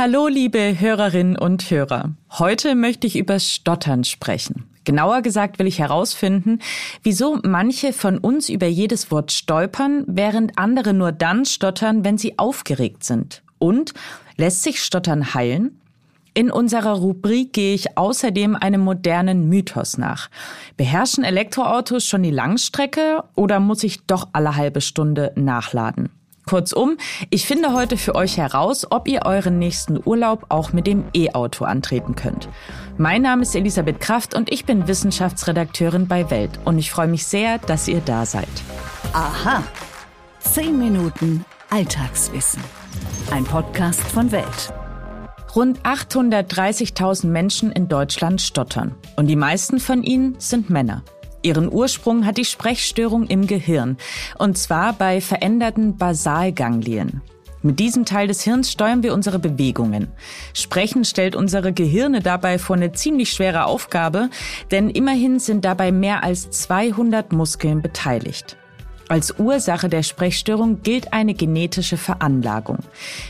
Hallo, liebe Hörerinnen und Hörer. Heute möchte ich über Stottern sprechen. Genauer gesagt will ich herausfinden, wieso manche von uns über jedes Wort stolpern, während andere nur dann stottern, wenn sie aufgeregt sind. Und lässt sich Stottern heilen? In unserer Rubrik gehe ich außerdem einem modernen Mythos nach. Beherrschen Elektroautos schon die Langstrecke oder muss ich doch alle halbe Stunde nachladen? Kurzum, ich finde heute für euch heraus, ob ihr euren nächsten Urlaub auch mit dem E-Auto antreten könnt. Mein Name ist Elisabeth Kraft und ich bin Wissenschaftsredakteurin bei Welt und ich freue mich sehr, dass ihr da seid. Aha. Zehn Minuten Alltagswissen. Ein Podcast von Welt. Rund 830.000 Menschen in Deutschland stottern und die meisten von ihnen sind Männer. Ihren Ursprung hat die Sprechstörung im Gehirn, und zwar bei veränderten Basalganglien. Mit diesem Teil des Hirns steuern wir unsere Bewegungen. Sprechen stellt unsere Gehirne dabei vor eine ziemlich schwere Aufgabe, denn immerhin sind dabei mehr als 200 Muskeln beteiligt. Als Ursache der Sprechstörung gilt eine genetische Veranlagung.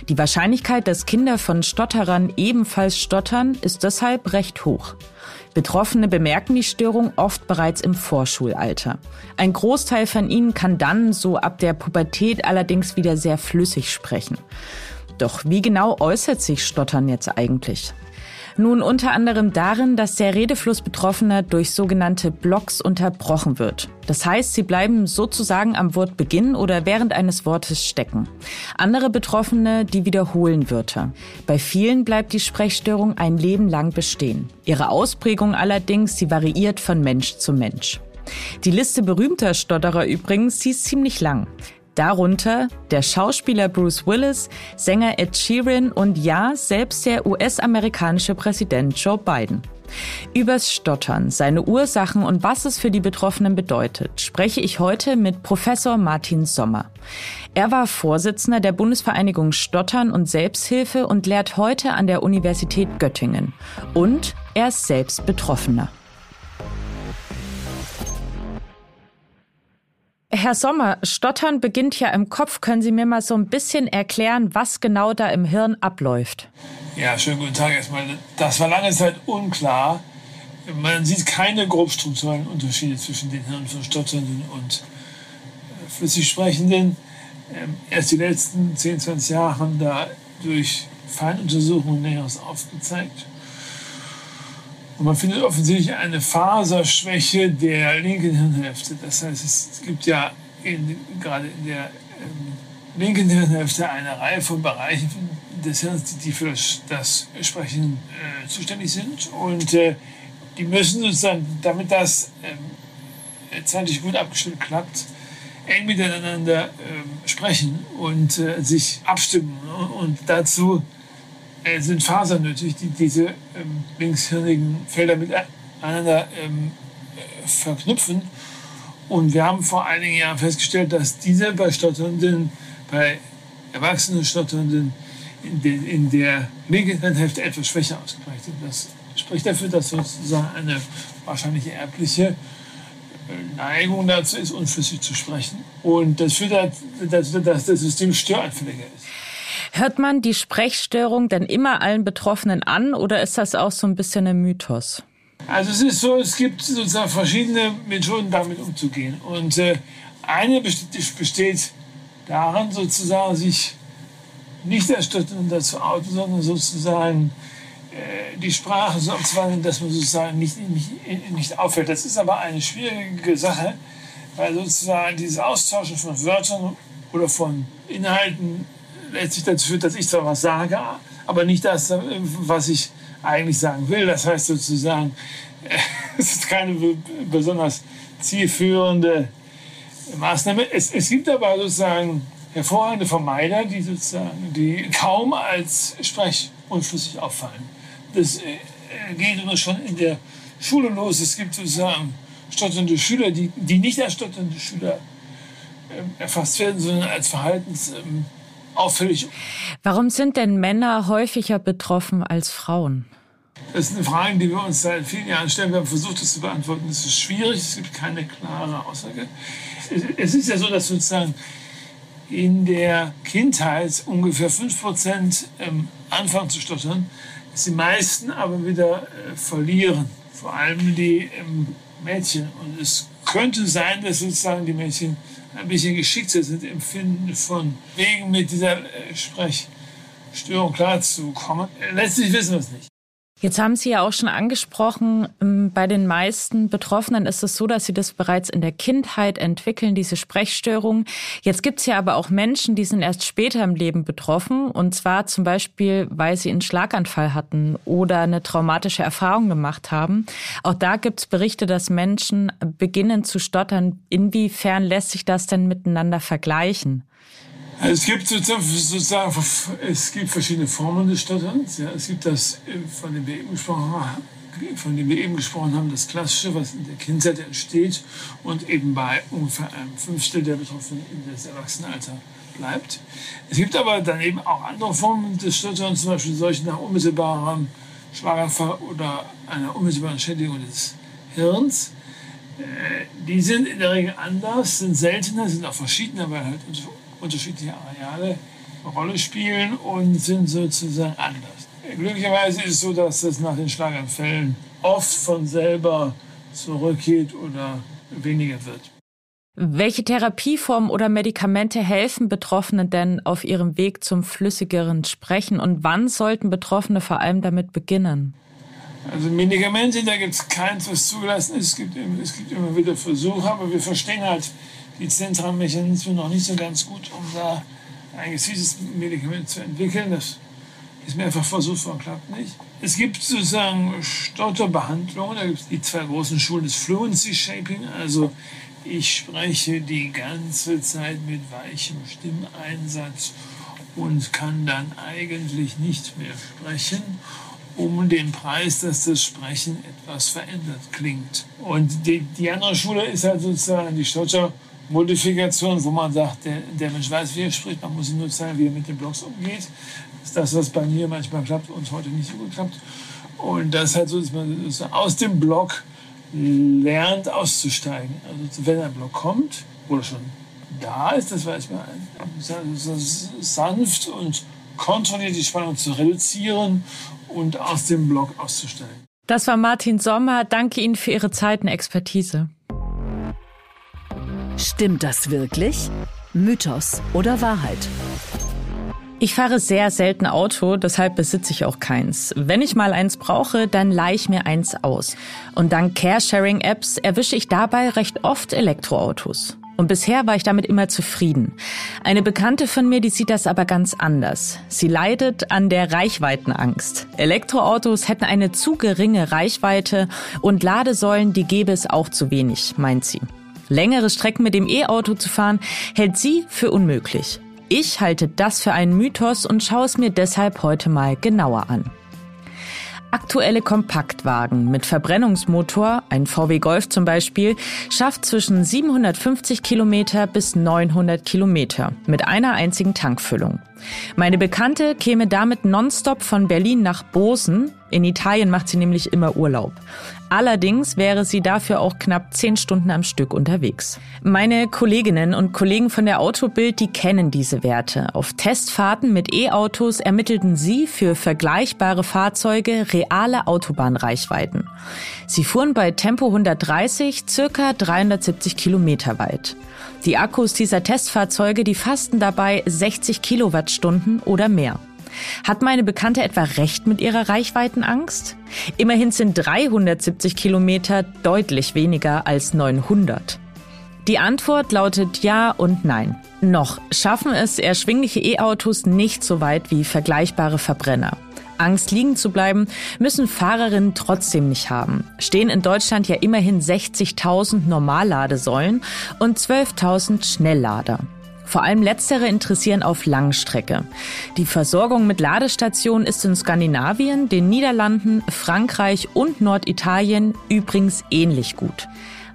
Die Wahrscheinlichkeit, dass Kinder von Stotterern ebenfalls stottern, ist deshalb recht hoch. Betroffene bemerken die Störung oft bereits im Vorschulalter. Ein Großteil von ihnen kann dann so ab der Pubertät allerdings wieder sehr flüssig sprechen. Doch wie genau äußert sich Stottern jetzt eigentlich? Nun unter anderem darin, dass der Redefluss Betroffener durch sogenannte Blocks unterbrochen wird. Das heißt, sie bleiben sozusagen am Wortbeginn oder während eines Wortes stecken. Andere Betroffene, die wiederholen Wörter. Bei vielen bleibt die Sprechstörung ein Leben lang bestehen. Ihre Ausprägung allerdings, sie variiert von Mensch zu Mensch. Die Liste berühmter Stotterer übrigens, sie ist ziemlich lang. Darunter der Schauspieler Bruce Willis, Sänger Ed Sheeran und ja, selbst der US-amerikanische Präsident Joe Biden. Übers Stottern, seine Ursachen und was es für die Betroffenen bedeutet, spreche ich heute mit Professor Martin Sommer. Er war Vorsitzender der Bundesvereinigung Stottern und Selbsthilfe und lehrt heute an der Universität Göttingen. Und er ist selbst Betroffener. Herr Sommer, Stottern beginnt ja im Kopf. Können Sie mir mal so ein bisschen erklären, was genau da im Hirn abläuft? Ja, schönen guten Tag erstmal. Das war lange Zeit unklar. Man sieht keine grobstrukturellen Unterschiede zwischen den Hirn von Stotternden und äh, flüssig Sprechenden. Ähm, erst die letzten 10, 20 Jahre haben da durch Feinuntersuchungen Näheres aufgezeigt. Und man findet offensichtlich eine Faserschwäche der linken Hirnhälfte. Das heißt, es gibt ja in, gerade in der ähm, linken Hirnhälfte eine Reihe von Bereichen des Hirns, die für das Sprechen äh, zuständig sind. Und äh, die müssen sozusagen, damit das äh, zeitlich gut abgestimmt klappt, eng miteinander ähm, sprechen und äh, sich abstimmen. Und dazu äh, sind Fasern nötig, die diese ähm, linkshirnigen Felder miteinander ähm, äh, verknüpfen. Und wir haben vor einigen Jahren festgestellt, dass diese bei Stotternden, bei erwachsenen Stotternden in, de, in der linken Hälfte etwas schwächer ausgeprägt sind. Das spricht dafür, dass sozusagen eine wahrscheinlich erbliche äh, Neigung dazu ist, unflüssig zu sprechen. Und das führt dazu, dass das System störanfälliger ist. Hört man die Sprechstörung denn immer allen Betroffenen an oder ist das auch so ein bisschen ein Mythos? Also es ist so, es gibt sozusagen verschiedene Methoden, damit umzugehen. Und äh, eine besteht darin, sozusagen sich nicht erstatten dazu outen, sondern sozusagen äh, die Sprache so abzuwandeln, dass man sozusagen nicht, nicht, nicht auffällt. Das ist aber eine schwierige Sache, weil sozusagen dieses Austauschen von Wörtern oder von Inhalten letztlich dazu führt, dass ich zwar was sage, aber nicht das, was ich eigentlich sagen will. Das heißt sozusagen, es ist keine besonders zielführende Maßnahme. Es, es gibt aber sozusagen hervorragende Vermeider, die sozusagen, die kaum als sprechunflüssig auffallen. Das äh, geht immer schon in der Schule los. Es gibt sozusagen stotternde Schüler, die, die nicht als stotternde Schüler äh, erfasst werden, sondern als Verhaltens ähm, auffällig. Warum sind denn Männer häufiger betroffen als Frauen? Das ist eine Frage, die wir uns seit vielen Jahren stellen. Wir haben versucht, das zu beantworten. Es ist schwierig, es gibt keine klare Aussage. Es ist ja so, dass sozusagen in der Kindheit ungefähr 5% ähm, anfangen zu stottern, dass die meisten aber wieder äh, verlieren. Vor allem die ähm, Mädchen. Und es könnte sein, dass sozusagen die Mädchen ein bisschen geschickter sind im Finden von Wegen mit dieser äh, Sprechstörung klarzukommen. Letztlich wissen wir es nicht. Jetzt haben Sie ja auch schon angesprochen, ähm, bei den meisten Betroffenen ist es so, dass sie das bereits in der Kindheit entwickeln, diese Sprechstörung. Jetzt gibt es ja aber auch Menschen, die sind erst später im Leben betroffen. Und zwar zum Beispiel, weil sie einen Schlaganfall hatten oder eine traumatische Erfahrung gemacht haben. Auch da gibt es Berichte, dass Menschen beginnen zu stottern. Inwiefern lässt sich das denn miteinander vergleichen? Es gibt sozusagen, es gibt verschiedene Formen des Stotterns. Ja. Es gibt das, äh, von dem wir eben gesprochen haben, von dem wir eben gesprochen haben, das Klassische, was in der Kindheit entsteht und eben bei ungefähr einem Fünftel der Betroffenen in das Erwachsenenalter bleibt. Es gibt aber dann eben auch andere Formen des Stotterns, zum Beispiel solche nach unmittelbarem Schlaganfall oder einer unmittelbaren Schädigung des Hirns. Äh, die sind in der Regel anders, sind seltener, sind auch verschiedener, weil halt unterschiedliche Areale eine Rolle spielen und sind sozusagen anders. Glücklicherweise ist es so, dass das nach den Schlaganfällen oft von selber zurückgeht oder weniger wird. Welche Therapieformen oder Medikamente helfen Betroffenen denn auf ihrem Weg zum flüssigeren Sprechen und wann sollten Betroffene vor allem damit beginnen? Also Medikamente, da gibt es keins, was zugelassen ist. Es gibt, es gibt immer wieder Versuche, aber wir verstehen halt die zentralen Mechanismen noch nicht so ganz gut, um da ein gezieltes Medikament zu entwickeln. Das ist mir einfach versucht worden, klappt nicht. Es gibt sozusagen Stotterbehandlungen, da gibt es die zwei großen Schulen des Fluency Shaping, also ich spreche die ganze Zeit mit weichem Stimmeinsatz und kann dann eigentlich nicht mehr sprechen, um den Preis, dass das Sprechen etwas verändert klingt. Und die, die andere Schule ist halt sozusagen die Stotter Modifikation, wo man sagt, der, der Mensch weiß, wie er spricht, man muss ihm nur zeigen, wie er mit den Blogs umgeht. Das ist das, was bei mir manchmal klappt und heute nicht so gut klappt. Und das ist halt so, dass man aus dem Blog lernt auszusteigen. Also wenn ein Blog kommt oder schon da ist, das weiß man, sanft und kontrolliert die Spannung zu reduzieren und aus dem Blog auszusteigen. Das war Martin Sommer. Danke Ihnen für Ihre Zeit und Expertise. Stimmt das wirklich? Mythos oder Wahrheit? Ich fahre sehr selten Auto, deshalb besitze ich auch keins. Wenn ich mal eins brauche, dann leihe ich mir eins aus. Und dank Carsharing-Apps erwische ich dabei recht oft Elektroautos. Und bisher war ich damit immer zufrieden. Eine Bekannte von mir, die sieht das aber ganz anders. Sie leidet an der Reichweitenangst. Elektroautos hätten eine zu geringe Reichweite und Ladesäulen, die gäbe es auch zu wenig, meint sie. Längere Strecken mit dem E-Auto zu fahren, hält sie für unmöglich. Ich halte das für einen Mythos und schaue es mir deshalb heute mal genauer an. Aktuelle Kompaktwagen mit Verbrennungsmotor, ein VW Golf zum Beispiel, schafft zwischen 750 Kilometer bis 900 Kilometer mit einer einzigen Tankfüllung. Meine Bekannte käme damit nonstop von Berlin nach Bosen. In Italien macht sie nämlich immer Urlaub. Allerdings wäre sie dafür auch knapp zehn Stunden am Stück unterwegs. Meine Kolleginnen und Kollegen von der Autobild, die kennen diese Werte. Auf Testfahrten mit E-Autos ermittelten sie für vergleichbare Fahrzeuge reale Autobahnreichweiten. Sie fuhren bei Tempo 130 circa 370 Kilometer weit. Die Akkus dieser Testfahrzeuge, die fassten dabei 60 Kilowattstunden oder mehr. Hat meine Bekannte etwa recht mit ihrer Reichweitenangst? Immerhin sind 370 Kilometer deutlich weniger als 900. Die Antwort lautet ja und nein. Noch schaffen es erschwingliche E-Autos nicht so weit wie vergleichbare Verbrenner. Angst liegen zu bleiben, müssen Fahrerinnen trotzdem nicht haben. Stehen in Deutschland ja immerhin 60.000 Normalladesäulen und 12.000 Schnelllader. Vor allem letztere interessieren auf Langstrecke. Die Versorgung mit Ladestationen ist in Skandinavien, den Niederlanden, Frankreich und Norditalien übrigens ähnlich gut.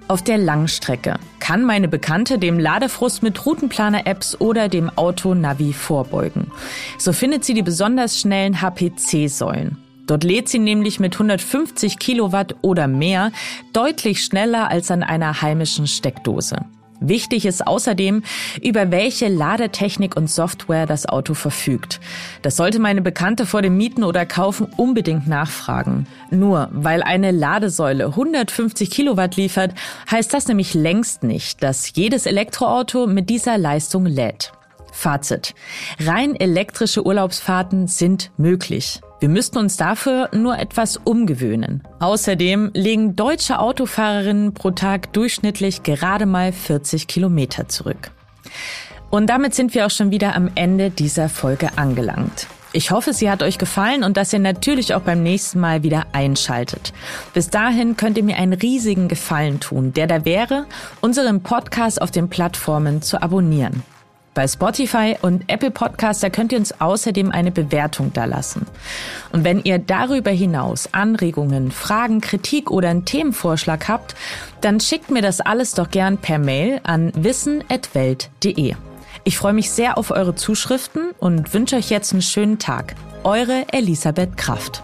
Auf der Langstrecke kann meine Bekannte dem Ladefrust mit Routenplaner-Apps oder dem Auto-Navi vorbeugen. So findet sie die besonders schnellen HPC-Säulen. Dort lädt sie nämlich mit 150 Kilowatt oder mehr deutlich schneller als an einer heimischen Steckdose. Wichtig ist außerdem, über welche Ladetechnik und Software das Auto verfügt. Das sollte meine Bekannte vor dem Mieten oder Kaufen unbedingt nachfragen. Nur weil eine Ladesäule 150 Kilowatt liefert, heißt das nämlich längst nicht, dass jedes Elektroauto mit dieser Leistung lädt. Fazit. Rein elektrische Urlaubsfahrten sind möglich. Wir müssten uns dafür nur etwas umgewöhnen. Außerdem legen deutsche Autofahrerinnen pro Tag durchschnittlich gerade mal 40 Kilometer zurück. Und damit sind wir auch schon wieder am Ende dieser Folge angelangt. Ich hoffe, sie hat euch gefallen und dass ihr natürlich auch beim nächsten Mal wieder einschaltet. Bis dahin könnt ihr mir einen riesigen Gefallen tun, der da wäre, unseren Podcast auf den Plattformen zu abonnieren. Bei Spotify und Apple Podcasts, da könnt ihr uns außerdem eine Bewertung da lassen. Und wenn ihr darüber hinaus Anregungen, Fragen, Kritik oder einen Themenvorschlag habt, dann schickt mir das alles doch gern per Mail an wissen.welt.de. Ich freue mich sehr auf eure Zuschriften und wünsche euch jetzt einen schönen Tag. Eure Elisabeth Kraft.